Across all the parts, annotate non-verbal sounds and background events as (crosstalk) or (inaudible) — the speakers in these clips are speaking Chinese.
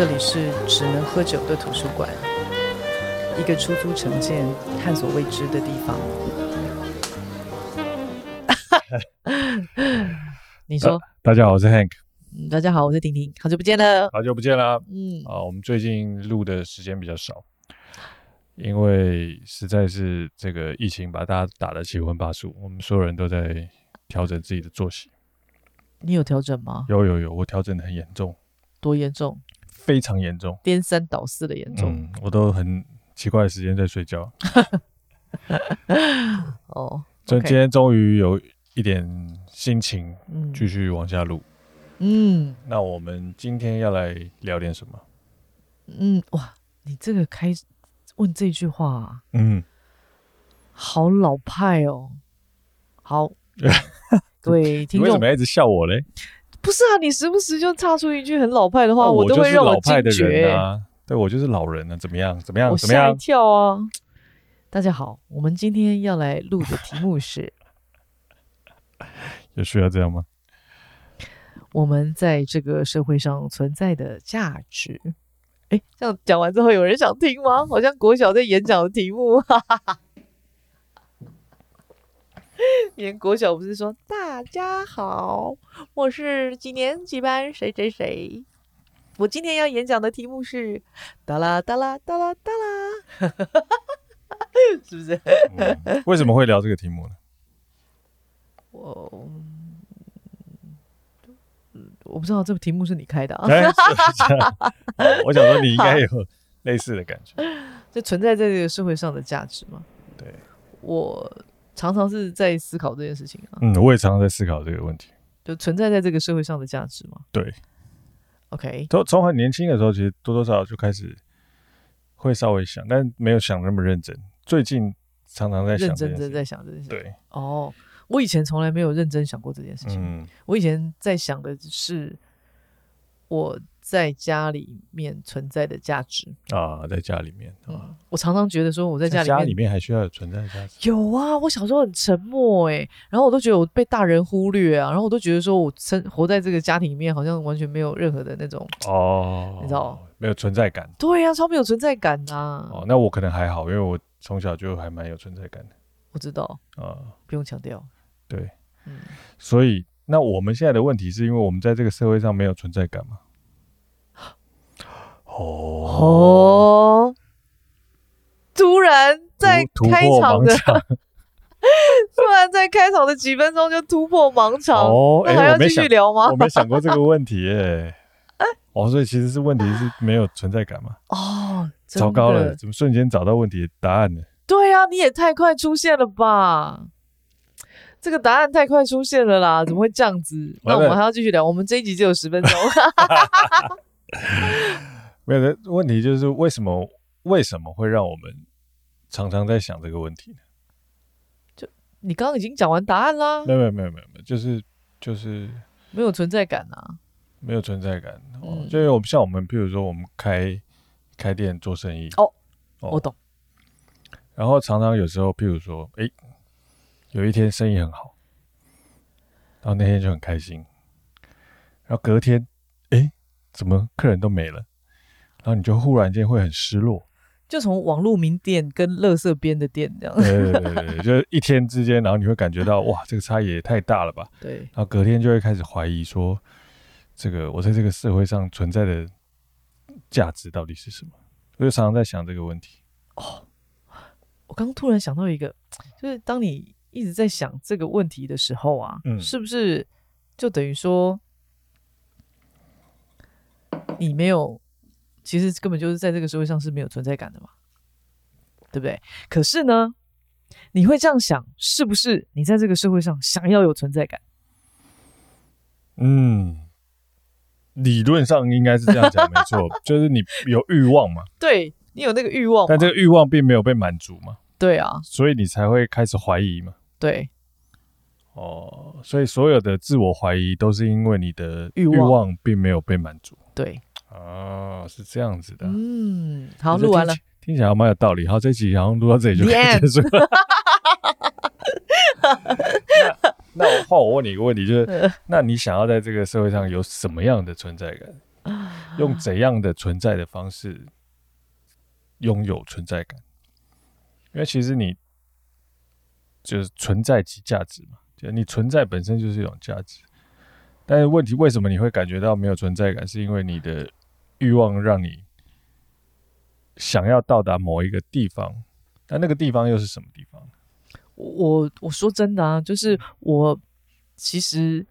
这里是只能喝酒的图书馆，一个出租城建、探索未知的地方。(laughs) 你说、啊，大家好，我是 Hank。嗯，大家好，我是婷婷。好久不见了，好久不见了。嗯，啊，我们最近录的时间比较少，因为实在是这个疫情把大家打得七荤八素，我们所有人都在调整自己的作息。你有调整吗？有有有，我调整的很严重。多严重？非常严重，颠三倒四的严重。嗯，我都很奇怪的时间在睡觉。(laughs) 哦，就今天终于有一点心情，继续往下录。嗯，那我们今天要来聊点什么？嗯，哇，你这个开问这句话，啊，嗯，好老派哦。好，(laughs) 对，听众，你为什么一直笑我嘞？不是啊，你时不时就插出一句很老派的话，我都会让我惊觉啊。对，我就是老人啊，怎么样？怎么样？我吓一跳啊！大家好，我们今天要来录的题目是：(laughs) 有需要这样吗？我们在这个社会上存在的价值。哎，这样讲完之后，有人想听吗？好像国小在演讲的题目。哈哈哈。连国小不是说大家好，我是几年几班谁谁谁。我今天要演讲的题目是哒啦哒啦哒啦哒啦，(laughs) 是不是、嗯？为什么会聊这个题目呢？(laughs) 我我不知道这个题目是你开的啊。我想说你应该有类似的感觉，(laughs) 就存在在这个社会上的价值吗？对，我。常常是在思考这件事情啊。嗯，我也常常在思考这个问题，就存在在这个社会上的价值嘛？对。OK，从从很年轻的时候，其实多多少少就开始会稍微想，但没有想那么认真。最近常常在想，认真的在想这件事。对。哦，我以前从来没有认真想过这件事情。嗯，我以前在想的是我。在家里面存在的价值啊，在家里面，嗯，我常常觉得说我在家里面，家里面还需要有存在的价值。有啊，我小时候很沉默哎，然后我都觉得我被大人忽略啊，然后我都觉得说我生活在这个家庭里面，好像完全没有任何的那种哦，你知道，没有存在感。对呀，超没有存在感呐。哦，那我可能还好，因为我从小就还蛮有存在感的。我知道啊，不用强调。对，嗯，所以那我们现在的问题是因为我们在这个社会上没有存在感吗？哦，突然在开场的，突然在开场的几分钟就突破盲场哦，那还要继续聊吗？我没想过这个问题耶。哦，所以其实是问题是没有存在感嘛？(laughs) 哦，糟糕了，怎么瞬间找到问题的答案呢？对啊，你也太快出现了吧！这个答案太快出现了啦，怎么会这样子？那我们还要继续聊，我们这一集只有十分钟。(laughs) 没有的问题就是为什么为什么会让我们常常在想这个问题呢？就你刚刚已经讲完答案啦。没有没有没有没有，就是就是没有存在感啊，没有存在感。哦，就因为我们像我们，譬如说我们开开店做生意哦，我懂。然后常常有时候，譬如说，哎，有一天生意很好，然后那天就很开心，然后隔天，哎，怎么客人都没了？然后你就忽然间会很失落，就从网络名店跟乐色边的店这样，对对对对，就是一天之间，然后你会感觉到哇，这个差异也太大了吧？对，然后隔天就会开始怀疑说，这个我在这个社会上存在的价值到底是什么？我就常常在想这个问题。哦，我刚突然想到一个，(tsk) 就是当你一直在想这个问题的时候啊，嗯，是不是就等于说你没有？其实根本就是在这个社会上是没有存在感的嘛，对不对？可是呢，你会这样想，是不是你在这个社会上想要有存在感？嗯，理论上应该是这样讲，没错，(laughs) 就是你有欲望嘛。对，你有那个欲望，但这个欲望并没有被满足嘛。对啊，所以你才会开始怀疑嘛。对，哦，所以所有的自我怀疑都是因为你的欲望并没有被满足。对。哦，是这样子的。嗯，好，录完了，听起来蛮有道理。好，这集好像录到这里就结束了。(laughs) 那那我换我问你一个问题，就是，那你想要在这个社会上有什么样的存在感？用怎样的存在的方式拥有存在感？因为其实你就是存在即价值嘛，就你存在本身就是一种价值。但是问题，为什么你会感觉到没有存在感？是因为你的欲望让你想要到达某一个地方，但那个地方又是什么地方？我我说真的啊，就是我其实，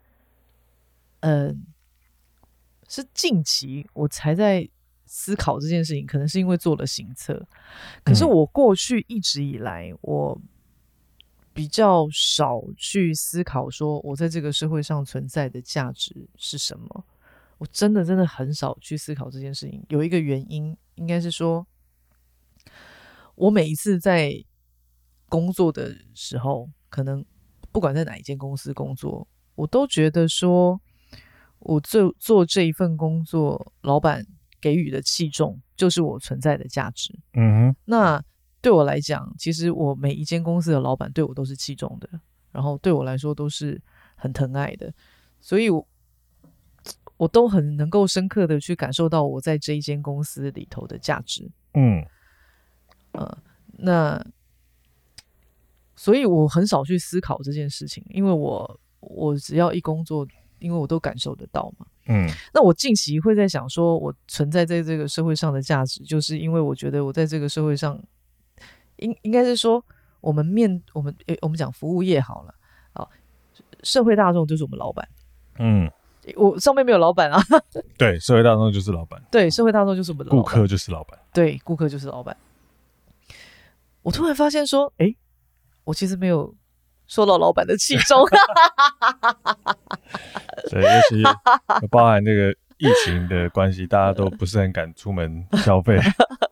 嗯、呃，是近期我才在思考这件事情，可能是因为做了行测。可是我过去一直以来，我比较少去思考说我在这个社会上存在的价值是什么。我真的真的很少去思考这件事情。有一个原因，应该是说，我每一次在。工作的时候，可能不管在哪一间公司工作，我都觉得说，我做做这一份工作，老板给予的器重就是我存在的价值。嗯哼，那对我来讲，其实我每一间公司的老板对我都是器重的，然后对我来说都是很疼爱的，所以我，我都很能够深刻的去感受到我在这一间公司里头的价值。嗯，呃，那。所以我很少去思考这件事情，因为我我只要一工作，因为我都感受得到嘛。嗯，那我近期会在想，说我存在在这个社会上的价值，就是因为我觉得我在这个社会上，应应该是说，我们面我们诶，我们讲服务业好了，啊，社会大众就是我们老板。嗯，我上面没有老板啊。(laughs) 对，社会大众就是老板。对，社会大众就是我们的。顾客就是老板。对，顾客就是老板。我突然发现说，哎。我其实没有受到老板的器重，(laughs) 对，尤其包含这个疫情的关系，大家都不是很敢出门消费，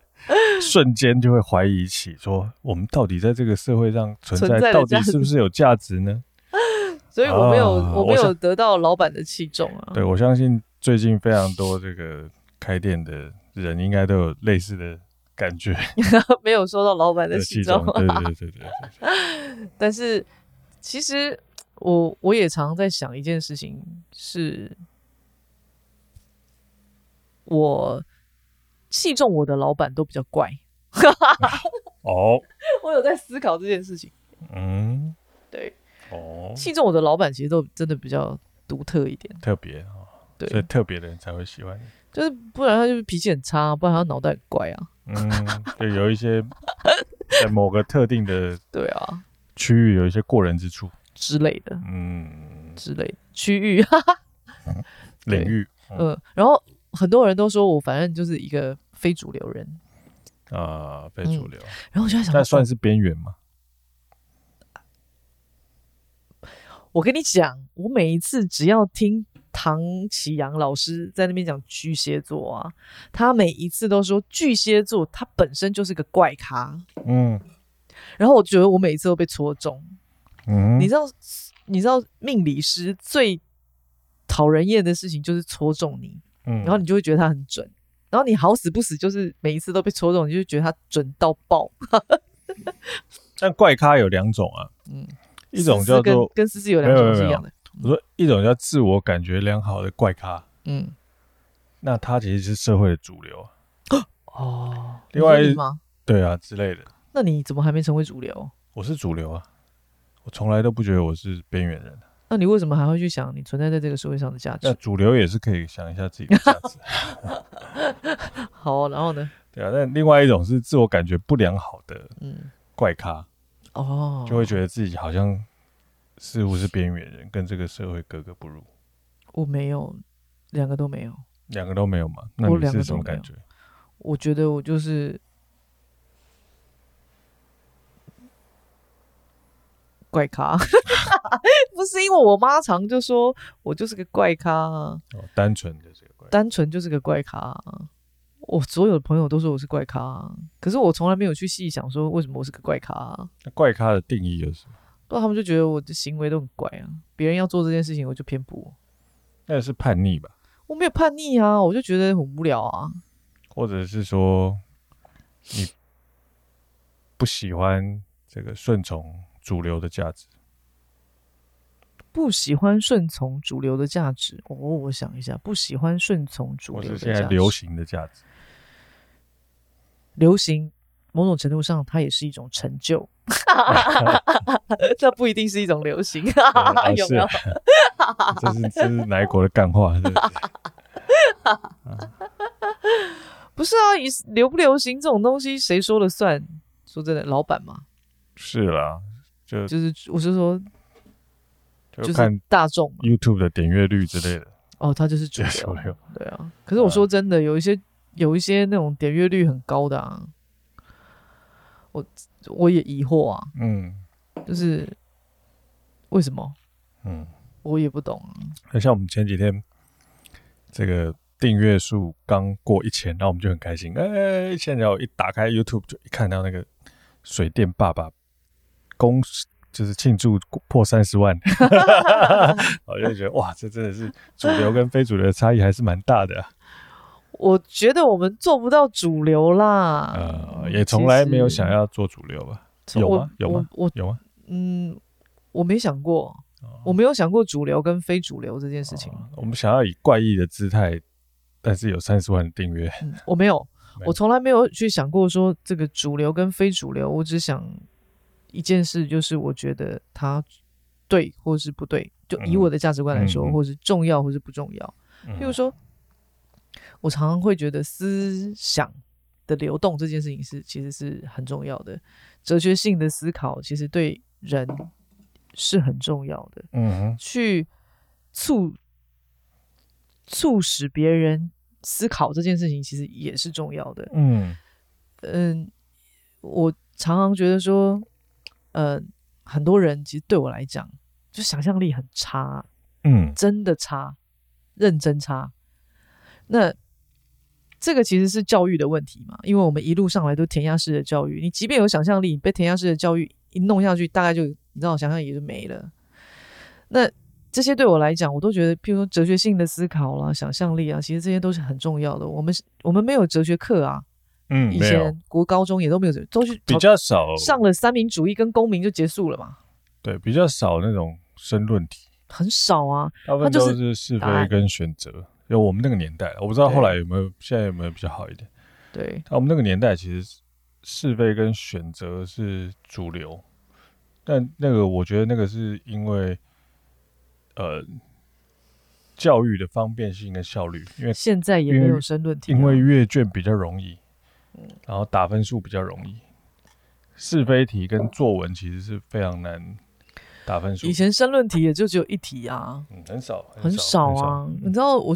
(laughs) 瞬间就会怀疑起说，我们到底在这个社会上存在，到底是不是有价值呢？所以我没有，啊、我没有得到老板的器重啊。对，我相信最近非常多这个开店的人，应该都有类似的。感觉 (laughs) 没有收到老板的器重，对对对对对。(laughs) 但是其实我我也常常在想一件事情，是我器重我的老板都比较怪。(laughs) 哦，我有在思考这件事情。嗯，对。哦，器重我的老板其实都真的比较独特一点，特别啊。对，所以特别的人才会喜欢你。就是不然他就是脾气很差，不然他脑袋很怪啊。嗯，就有一些在某个特定的 (laughs) 对啊。区域有一些过人之处。之类的，嗯，之类区域。哈哈，领域，嗯，嗯，然后很多人都说我反正就是一个非主流人。啊，非主流，嗯，然后我就在想，那算是边缘吗？我跟你讲，我每一次只要听。唐启阳老师在那边讲巨蟹座啊，他每一次都说巨蟹座他本身就是个怪咖，嗯，然后我觉得我每一次都被戳中，嗯，你知道，你知道命理师最讨人厌的事情就是戳中你，嗯，然后你就会觉得他很准，然后你好死不死就是每一次都被戳中，你就觉得他准到爆。(laughs) 但怪咖有两种啊，嗯，一种叫做跟思思有两种是一样的。我说一种叫自我感觉良好的怪咖，嗯，那他其实是社会的主流哦。另外？对啊之类的。那你怎么还没成为主流？我是主流啊，我从来都不觉得我是边缘人。那你为什么还会去想你存在在这个社会上的价值？那主流也是可以想一下自己的价值。(laughs) 好啊，然后呢？对啊，那另外一种是自我感觉不良好的，嗯，怪咖哦，就会觉得自己好像。似乎是边缘人，跟这个社会格格不入。我没有，两个都没有，两个都没有嘛？那你是什么感觉？我，我觉得我就是怪咖，(laughs) 不是因为我妈常就说我就是个怪咖啊。哦，单纯的这个怪，单纯就是个怪咖啊。我所有的朋友都说我是怪咖啊，可是我从来没有去细想说为什么我是个怪咖啊。那怪咖的定义就是什么？那他们就觉得我的行为都很怪啊，别人要做这件事情，我就偏不。那也是叛逆吧？我没有叛逆啊，我就觉得很无聊啊。或者是说，你不喜欢这个顺从主流的价值，不喜欢顺从主流的价值。哦，我想一下，不喜欢顺从主流的价值。现在流行的价值，流行某种程度上它也是一种成就，(laughs) 这不一定是一种流行，(laughs) 有没有？(laughs) 这是这是哪一国的干话？是不是？不是啊，流不流行这种东西谁说了算？说真的，老板嘛。是啦，就就是我是说。就看就是大众 YouTube 的点阅率之类的哦，它就是主流，对啊。可是我说真的，有一些有一些那种点阅率很高的啊，我我也疑惑啊，嗯，就是为什么？嗯，我也不懂啊。很像我们前几天这个订阅数刚过一千，然后我们就很开心，哎，现在我一打开 YouTube 就一看到那个水电爸爸公。就是庆祝破三十万，(laughs) (laughs) 我就觉得哇，这真的是主流跟非主流的差异还是蛮大的啊。我觉得我们做不到主流啦，呃，也从来没有想要做主流吧？有吗？有吗？我有吗？嗯，我没想过，我没有想过主流跟非主流这件事情。我们想要以怪异的姿态，但是有三十万的订阅，我没有，我从来没有去想过说这个主流跟非主流，我只想。一件事就是，我觉得它对或是不对，就以我的价值观来说，嗯、或是重要或是不重要。嗯、譬如说，我常常会觉得思想的流动这件事情是其实是很重要的，哲学性的思考其实对人是很重要的。嗯哼，去促促使别人思考这件事情其实也是重要的。嗯嗯，我常常觉得说。呃，很多人其实对我来讲，就想象力很差，嗯，真的差，认真差。那这个其实是教育的问题嘛，因为我们一路上来都填鸭式的教育，你即便有想象力，你被填鸭式的教育一弄下去，大概就你知道，想象也就没了。那这些对我来讲，我都觉得，譬如说哲学性的思考啦、想象力啊，其实这些都是很重要的。我们我们没有哲学课啊。嗯，以前国高中也都没有，都是比较少上了三民主义跟公民就结束了嘛。对，比较少那种申论题，很少啊。大部分都是是非跟选择。有我们那个年代，我不知道后来有没有，现在有没有比较好一点？对，我们那个年代其实是非跟选择是主流，但那个我觉得那个是因为呃教育的方便性跟效率，因为现在也没有申论题，因为阅卷比较容易。然后打分数比较容易，是非题跟作文其实是非常难打分数。以前申论题也就只有一题啊，嗯，很少很少啊。你知道我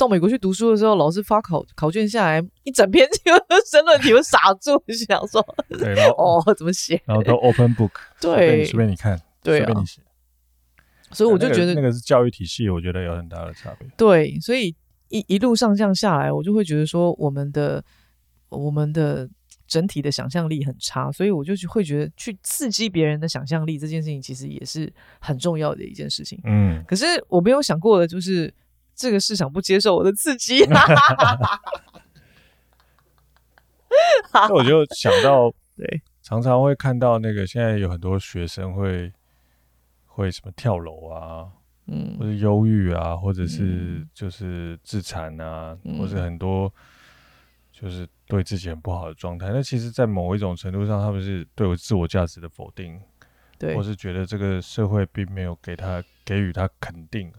到美国去读书的时候，老师发考考卷下来，一整篇就申论题，我傻住，就想说，对，然后 (laughs) 哦怎么写？然后都 open book，对，随便你看，对，随便你写。所以我就觉得那个是教育体系，我觉得有很大的差别。对，所以一一路上这样下来，我就会觉得说我们的。我们的整体的想象力很差，所以我就会觉得去刺激别人的想象力这件事情，其实也是很重要的一件事情。嗯，可是我没有想过的就是这个市场不接受我的刺激。(laughs) 那我就想到，对，常常会看到那个现在有很多学生会会什么跳楼啊，嗯，或者忧郁啊，或者是就是自残啊，嗯、或者很多。就是对自己很不好的状态，那其实，在某一种程度上，他们是对我自我价值的否定，对，或是觉得这个社会并没有给他给予他肯定，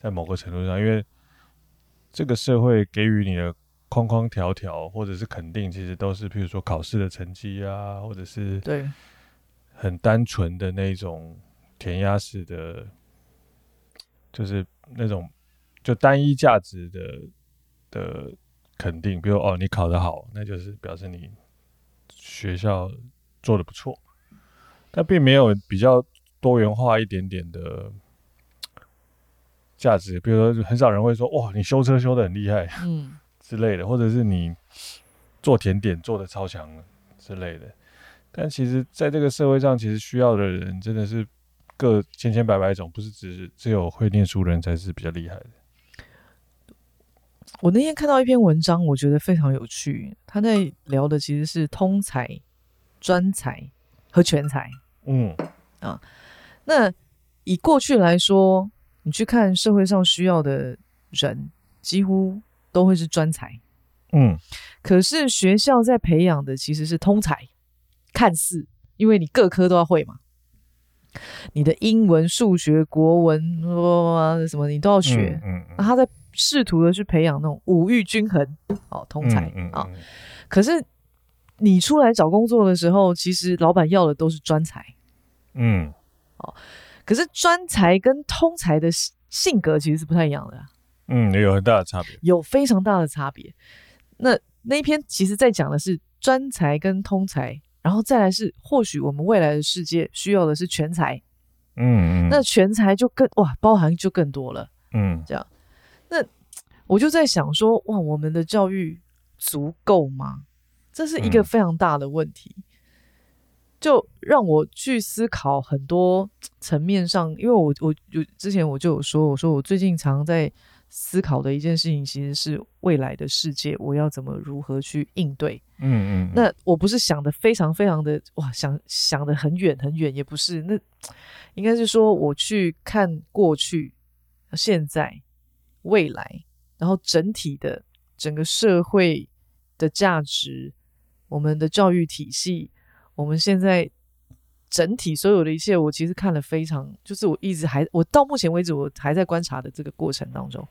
在某个程度上，因为这个社会给予你的框框条条或者是肯定，其实都是譬如说考试的成绩啊，或者是对很单纯的那种填鸭式的，就是那种就单一价值的的。肯定，比如哦，你考得好，那就是表示你学校做的不错，但并没有比较多元化一点点的价值。比如说，很少人会说哇，你修车修的很厉害，嗯 (laughs) 之类的，或者是你做甜点做的超强之类的。但其实，在这个社会上，其实需要的人真的是各千千百百种，不是只只有会念书的人才是比较厉害的。我那天看到一篇文章，我觉得非常有趣。他在聊的其实是通才、专才和全才。嗯啊，那以过去来说，你去看社会上需要的人，几乎都会是专才。嗯，可是学校在培养的其实是通才，看似因为你各科都要会嘛，你的英文、数学、国文什么你都要学。嗯，嗯，嗯，他在试图的去培养那种五育均衡哦，通才啊、嗯嗯嗯。可是你出来找工作的时候，其实老板要的都是专才。嗯，哦，可是专才跟通才的性格其实是不太一样的。嗯，也有很大的差别，有非常大的差别。那那一篇其实在讲的是专才跟通才，然后再来是或许我们未来的世界需要的是全才，嗯嗯，那全才就更哇，包含就更多了，嗯，这样。那我就在想说，哇，我们的教育足够吗？这是一个非常大的问题，嗯、就让我去思考很多层面上，因为我我有之前我就有说，我说我最近常在。思考的一件事情，其实是未来的世界，我要怎么如何去应对？嗯嗯。那我不是想的非常非常的哇，想想的很远很远，也不是。那应该是说，我去看过去、现在、未来，然后整体的整个社会的价值，我们的教育体系，我们现在。整体所有的一切，我其实看了非常，就是我一直还，我到目前为止我还在观察的这个过程当中，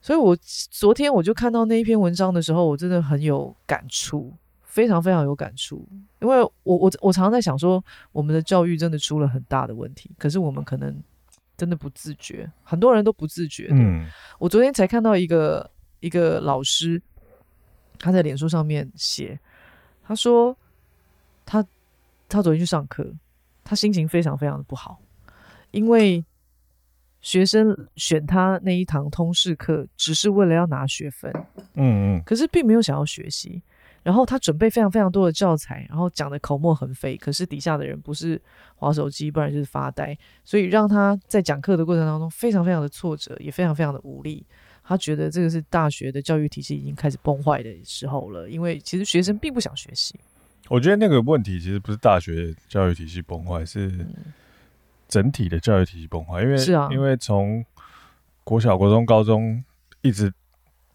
所以我昨天我就看到那一篇文章的时候，我真的很有感触，非常非常有感触，因为我我我常常在想说，我们的教育真的出了很大的问题，可是我们可能真的不自觉，很多人都不自觉的。嗯，我昨天才看到一个一个老师，他在脸书上面写，他说他。他昨天去上课，他心情非常非常的不好，因为学生选他那一堂通识课，只是为了要拿学分，嗯嗯，可是并没有想要学习。然后他准备非常非常多的教材，然后讲的口沫横飞，可是底下的人不是划手机，不然就是发呆，所以让他在讲课的过程当中非常非常的挫折，也非常非常的无力。他觉得这个是大学的教育体系已经开始崩坏的时候了，因为其实学生并不想学习。我觉得那个问题其实不是大学教育体系崩坏，是整体的教育体系崩坏。因为是啊，因为从国小、国中、高中一直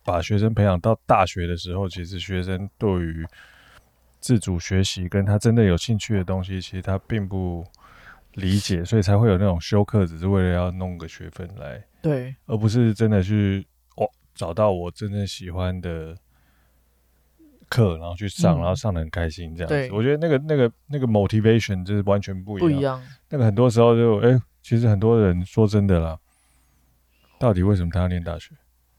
把学生培养到大学的时候，其实学生对于自主学习跟他真的有兴趣的东西，其实他并不理解，所以才会有那种修课，只是为了要弄个学分来，对，而不是真的去哦找到我真正喜欢的。课，然后去上，嗯、然后上的很开心，这样子。对，我觉得那个、那个、那个 motivation 就是完全不一样。不一样。那个很多时候就，哎、欸，其实很多人说真的啦，到底为什么他要念大学？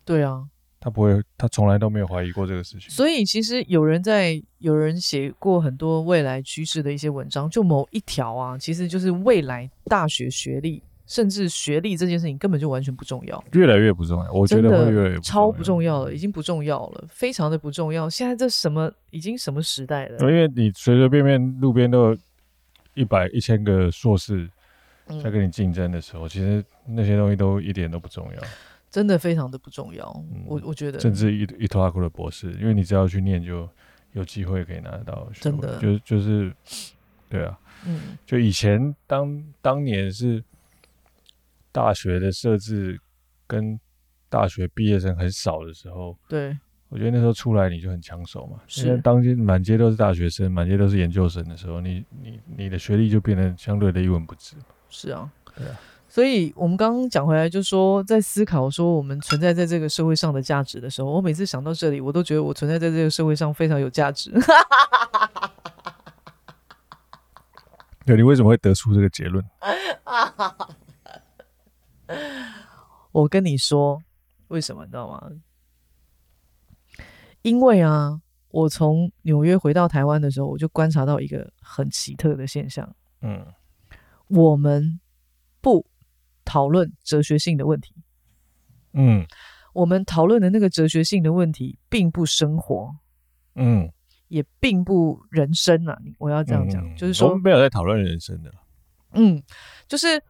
对啊，他不会，他从来都没有怀疑过这个事情。所以其实有人在，有人写过很多未来趋势的一些文章，就某一条啊，其实就是未来大学学历。甚至学历这件事情根本就完全不重要，越来越不重要。我觉得会越来越超不重要了，已经不重要了，非常的不重要。现在这什么已经什么时代了？因为你随随便便路边都有一百一千个硕士在跟你竞争的时候，嗯，其实那些东西都一点都不重要，真的非常的不重要。嗯，我我觉得，甚至一一拖拉库的博士，因为你只要去念，就有机会可以拿得到。真的，就就是对啊，嗯，就以前当当年是。大学的设置跟大学毕业生很少的时候，对，我觉得那时候出来你就很抢手嘛。现在当今满街都是大学生，满街都是研究生的时候，你你你的学历就变得相对的一文不值。是啊，对啊。所以我们刚刚讲回来，就说在思考说我们存在在这个社会上的价值的时候，我每次想到这里，我都觉得我存在在这个社会上非常有价值。(laughs) 对，你为什么会得出这个结论？(laughs) (laughs) 我跟你说，为什么你知道吗？因为啊，我从纽约回到台湾的时候，我就观察到一个很奇特的现象。嗯，我们不讨论哲学性的问题。嗯，我们讨论的那个哲学性的问题，并不生活。嗯，也并不人生啊。我要这样讲，嗯，就是说，我们没有在讨论人生的。嗯，就是。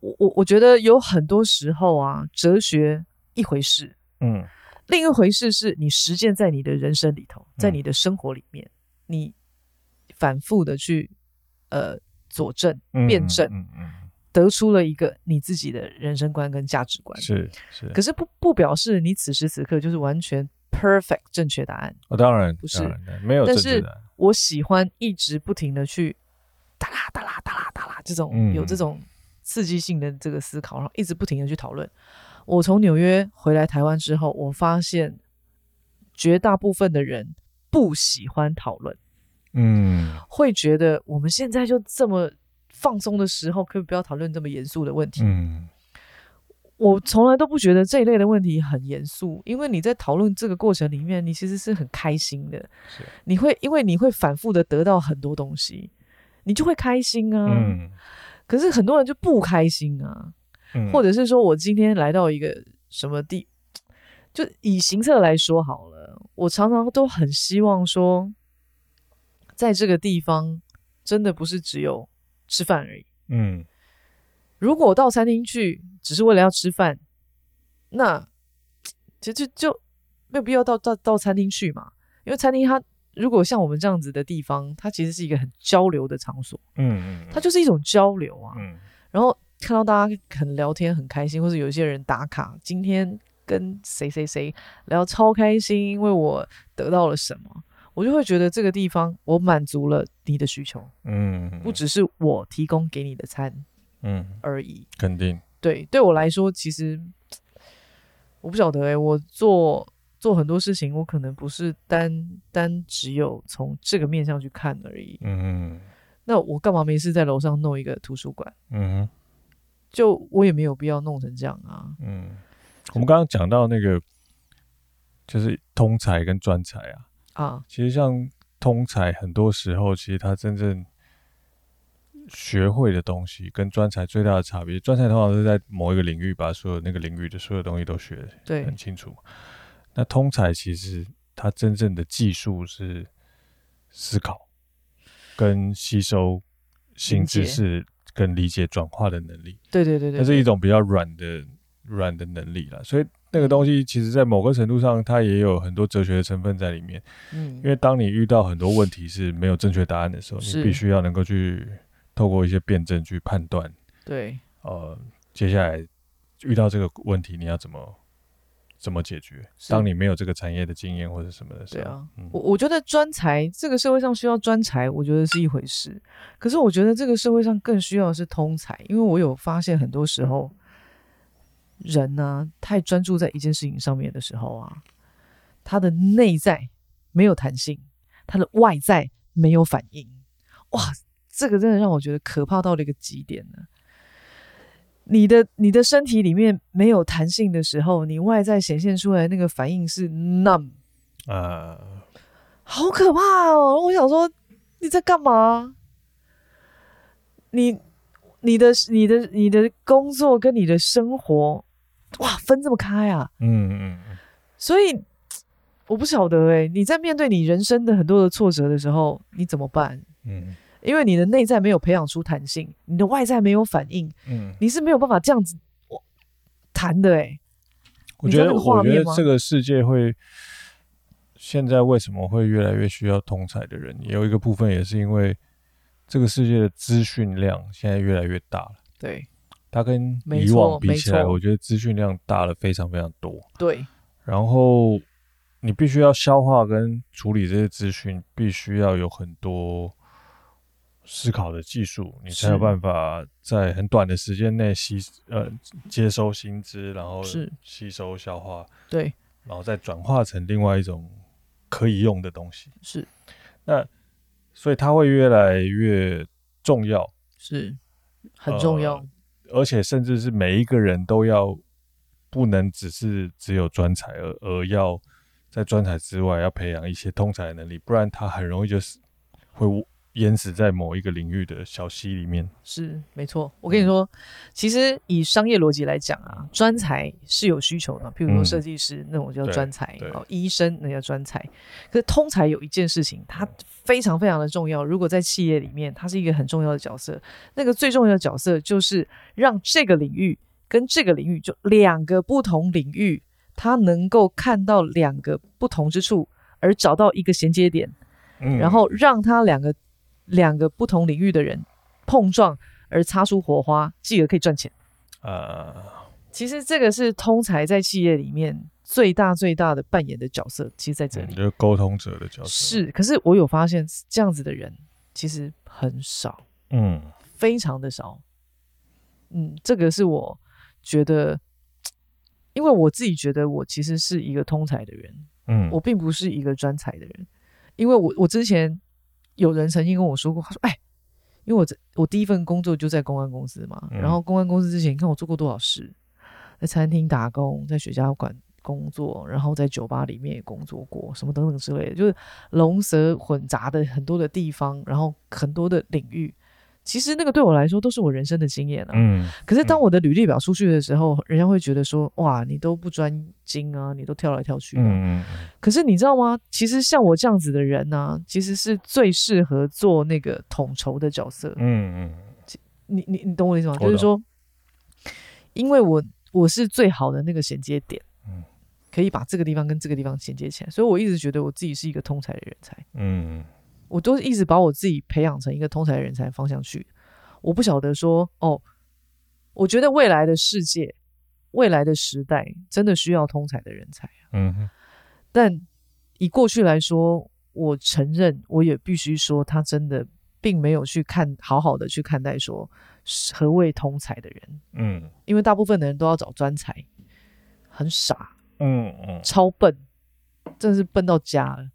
我我我觉得有很多时候啊，哲学一回事，嗯，另一回事是你实践在你的人生里头，在你的生活里面，嗯、你反复的去呃佐证、辩证，嗯嗯，得出了一个你自己的人生观跟价值观。是是，可是不不表示你此时此刻就是完全 perfect 正确答案。哦，当然不是，没有。但是我喜欢一直不停的去哒啦哒啦哒啦哒啦这种、嗯、有这种刺激性的这个思考，然后一直不停的去讨论。我从纽约回来台湾之后，我发现绝大部分的人不喜欢讨论。嗯，会觉得我们现在就这么放松的时候，可以不要讨论这么严肃的问题。嗯，我从来都不觉得这一类的问题很严肃，因为你在讨论这个过程里面，你其实是很开心的。你会因为你会反复的得到很多东西，你就会开心啊。嗯，可是很多人就不开心啊。嗯，或者是说我今天来到一个什么地，就以行测来说好了，我常常都很希望说。在这个地方，真的不是只有吃饭而已。嗯，如果我到餐厅去只是为了要吃饭，那其实就就没有必要到到到餐厅去嘛。因为餐厅它如果像我们这样子的地方，它其实是一个很交流的场所。嗯嗯，它就是一种交流啊。嗯，然后看到大家很聊天很开心，或者有一些人打卡，今天跟谁谁谁聊超开心，因为我得到了什么。我就会觉得这个地方我满足了你的需求，嗯，不只是我提供给你的餐，嗯而已，肯定，对，对我来说，其实我不晓得哎、欸，我做做很多事情，我可能不是单单只有从这个面向去看而已，嗯，那我干嘛没事在楼上弄一个图书馆？嗯，就我也没有必要弄成这样啊，嗯，我们刚刚讲到那个就是通才跟专才啊。啊，其实像通才，很多时候其实他真正学会的东西跟专才最大的差别，专才通常是在某一个领域把所有那个领域的所有东西都学得对很清楚。那通才其实它真正的技术是思考跟吸收新知识跟理解转化的能力。对对对对，它是一种比较软的软的能力啦，所以。那个东西其实，在某个程度上，它也有很多哲学的成分在里面。嗯，因为当你遇到很多问题是没有正确答案的时候，你必须要能够去透过一些辩证去判断。对，呃，接下来遇到这个问题，你要怎么怎么解决？当你没有这个产业的经验或者什么的时候，对啊，嗯、我我觉得专才这个社会上需要专才，我觉得是一回事。可是我觉得这个社会上更需要的是通才，因为我有发现很多时候。人呢、啊，太专注在一件事情上面的时候啊，他的内在没有弹性，他的外在没有反应。哇，这个真的让我觉得可怕到了一个极点呢。你的你的身体里面没有弹性的时候，你外在显现出来那个反应是 numb 啊，好可怕哦！我想说，你在干嘛？你你的你的你的工作跟你的生活。哇，分这么开啊！嗯嗯嗯，所以我不晓得哎，你在面对你人生的很多的挫折的时候，你怎么办？嗯，因为你的内在没有培养出弹性，你的外在没有反应，嗯，你是没有办法这样子弹的哎。我觉得，我觉得这个世界会现在为什么会越来越需要通才的人？也有一个部分也是因为这个世界的资讯量现在越来越大了。对。它跟以往比起来，我觉得资讯量大了非常非常多。对，然后你必须要消化跟处理这些资讯，必须要有很多思考的技术，你才有办法在很短的时间内吸呃接收新知，然后吸收消化，对，然后再转化成另外一种可以用的东西。是，那所以它会越来越重要，是。很重要。呃而且甚至是每一个人都要不能只是只有专才，而而要在专才之外要培养一些通才能力，不然他很容易就是会淹死在某一个领域的小溪里面。是没错，我跟你说，嗯、其实以商业逻辑来讲啊，专才是有需求的，譬如说设计师、嗯、那种叫专才，哦，医生那叫专才。可是通才有一件事情，它非常非常的重要。如果在企业里面，它是一个很重要的角色。那个最重要的角色就是让这个领域跟这个领域，就两个不同领域，它能够看到两个不同之处，而找到一个衔接点，嗯、然后让它两个。两个不同领域的人碰撞，而擦出火花，继而可以赚钱。啊，其实这个是通才在企业里面最大最大的扮演的角色，其实在这里，嗯、就是沟通者的角色。是，可是我有发现这样子的人其实很少，嗯，非常的少。嗯，这个是我觉得，因为我自己觉得我其实是一个通才的人，嗯，我并不是一个专才的人，因为我我之前有人曾经跟我说过，他说，哎，因为我这我第一份工作就在公安公司嘛，嗯、然后公安公司之前，你看我做过多少事，在餐厅打工，在雪茄馆工作，然后在酒吧里面也工作过，什么等等之类的，就是龙蛇混杂的很多的地方，然后很多的领域。其实那个对我来说都是我人生的经验啊。嗯。可是当我的履历表出去的时候，嗯、人家会觉得说：“哇，你都不专精啊，你都跳来跳去的。”嗯。可是你知道吗？其实像我这样子的人呢、啊，其实是最适合做那个统筹的角色。嗯嗯。你你你懂我的意思吗？就是说，因为我我是最好的那个衔接点，嗯，可以把这个地方跟这个地方衔接起来，所以我一直觉得我自己是一个通才的人才。嗯。我都一直把我自己培养成一个通才人才方向去，我不晓得说哦，我觉得未来的世界、未来的时代真的需要通才的人才。嗯哼，但以过去来说，我承认，我也必须说，他真的并没有去看好好的去看待说何谓通才的人。嗯，因为大部分的人都要找专才，很傻。嗯嗯，超笨，真的是笨到家了。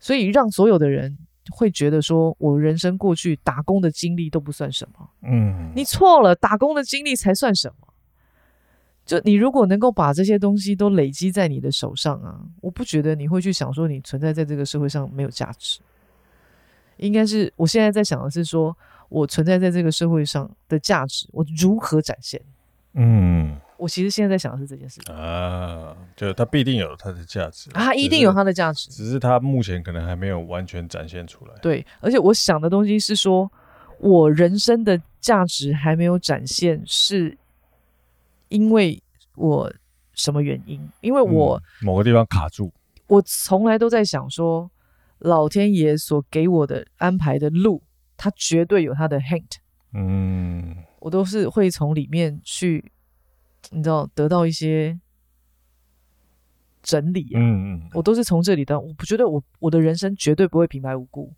所以让所有的人会觉得说，我人生过去打工的经历都不算什么。嗯，你错了，打工的经历才算什么。就你如果能够把这些东西都累积在你的手上啊，我不觉得你会去想说你存在在这个社会上没有价值。应该是我现在在想的是说，我存在在这个社会上的价值，我如何展现？嗯。我其实现在在想的是这件事情啊，就它必定有它的价值啊，它一定有它的价值，只是它目前可能还没有完全展现出来。对，而且我想的东西是说，我人生的价值还没有展现，是因为我什么原因？因为我、嗯、某个地方卡住。我从来都在想说，老天爷所给我的安排的路，它绝对有它的 hint。嗯，我都是会从里面去。你知道得到一些整理，嗯嗯，我都是从这里的。我不觉得我我的人生绝对不会平白无故，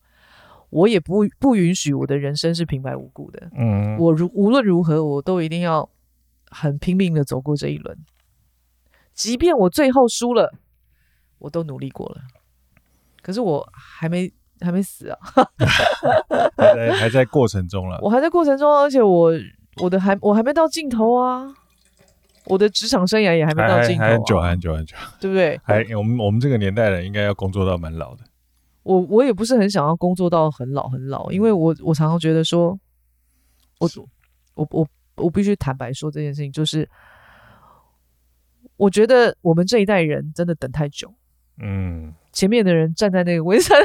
我也不不允许我的人生是平白无故的。嗯，我如无论如何，我都一定要很拼命的走过这一轮，即便我最后输了，我都努力过了。可是我还没还没死啊，(laughs) 还在还在过程中了。我还在过程中，而且我我的还我还没到尽头啊。我的职场生涯也还没到尽头，啊还，很久，很久，很久，对不对？还我们我们这个年代人应该要工作到蛮老的。我我也不是很想要工作到很老很老，因为我我常常觉得说，我我我我必须坦白说这件事情，就是我觉得我们这一代人真的等太久。嗯，前面的人站在那个位置站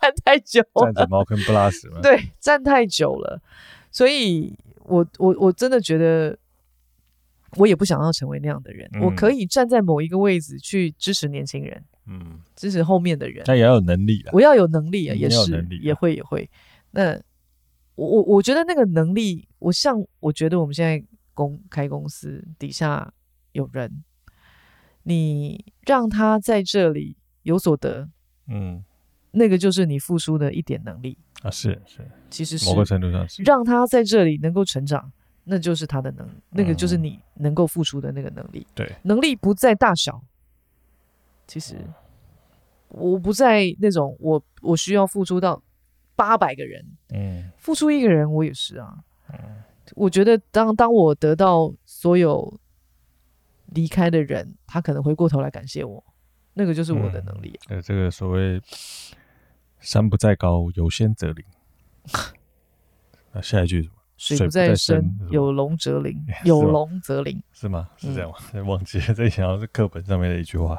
站太久，(laughs) 站着茅坑不拉屎嘛。对，站太久了，所以我我我真的觉得。我也不想要成为那样的人，嗯、我可以站在某一个位置去支持年轻人，嗯，支持后面的人。但也要有能力啊，我要有能力啊，也是，啊、也会也会。那我我我觉得那个能力，我像我觉得我们现在公开公司底下有人，你让他在这里有所得，嗯，那个就是你付出的一点能力啊，是是，其实是某个程度上是让他在这里能够成长。那就是他的能，那个就是你能够付出的那个能力。对，能力不在大小。其实，我不在那种我我需要付出到八百个人，嗯，付出一个人我也是啊。嗯，我觉得当当我得到所有离开的人，他可能回过头来感谢我，那个就是我的能力。呃，这个所谓山不在高，有仙则灵。(laughs) 那下一句。水不在深，有龙则灵，(laughs) 有龙则灵，(laughs) 是吗？是这样吗？嗯、忘记了，这想要是课本上面的一句话。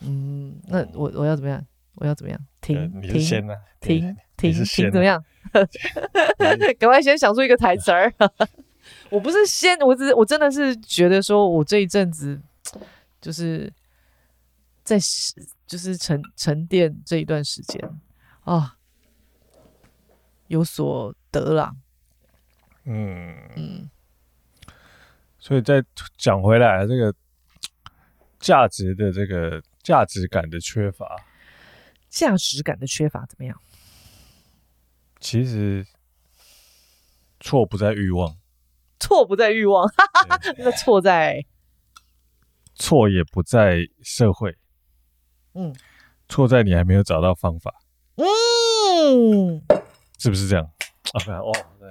嗯，那我我要怎么样？我要怎么样？停，停，停，啊、停，停，停，怎么样？(laughs) 赶快先想出一个台词儿。我不是先，我只是我真的是觉得说，我这一阵子就是在就是沉沉淀这一段时间啊，有所得了。嗯。嗯，所以再讲回来，这个价值的这个价值感的缺乏，价值感的缺乏怎么样？其实错不在欲望，错不在欲望，(laughs) 那错在？错也不在社会，嗯，错在你还没有找到方法，嗯，是不是这样？啊，哦，对，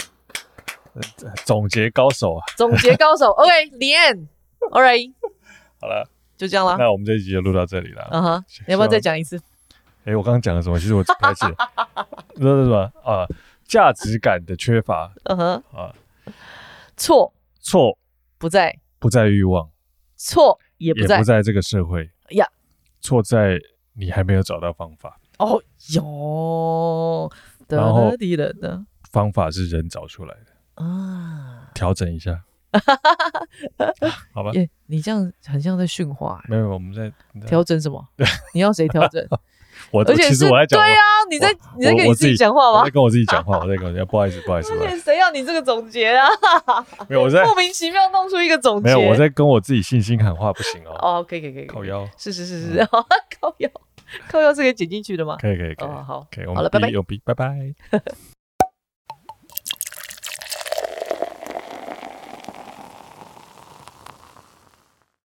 总结高手啊，(laughs) 总结高手，OK，the end，all right，好了，就这样了。那我们这一集就录到这里了。嗯哼，你要不要再讲一次？哎，我刚刚讲了什么？其实我不太记得。(laughs) 说是什么啊？价值感的缺乏。嗯哼，啊，错错不在不在欲望，错也不在也不在这个社会呀，错在你还没有找到方法。哦哟，然后的的的方法是人找出来的啊，调整一下，(laughs) 好吧？耶，你这样很像在训话。没有，我们在调整什么？你要谁调整？(laughs) 我而且其实我在讲，对啊，你在你在跟你自己讲话吗？我在跟我自己讲话，我在跟我不好意思，不好意思。谁要你这个总结啊？(laughs) 没有，我在莫名其妙弄出一个总结。没有，我在跟我自己信心喊话，不行哦。哦，可以可以可以，靠腰，是是是是，靠腰，靠腰是可以剪进去的吗？可以可以可以，哦好，可以，好了，拜拜，拜拜。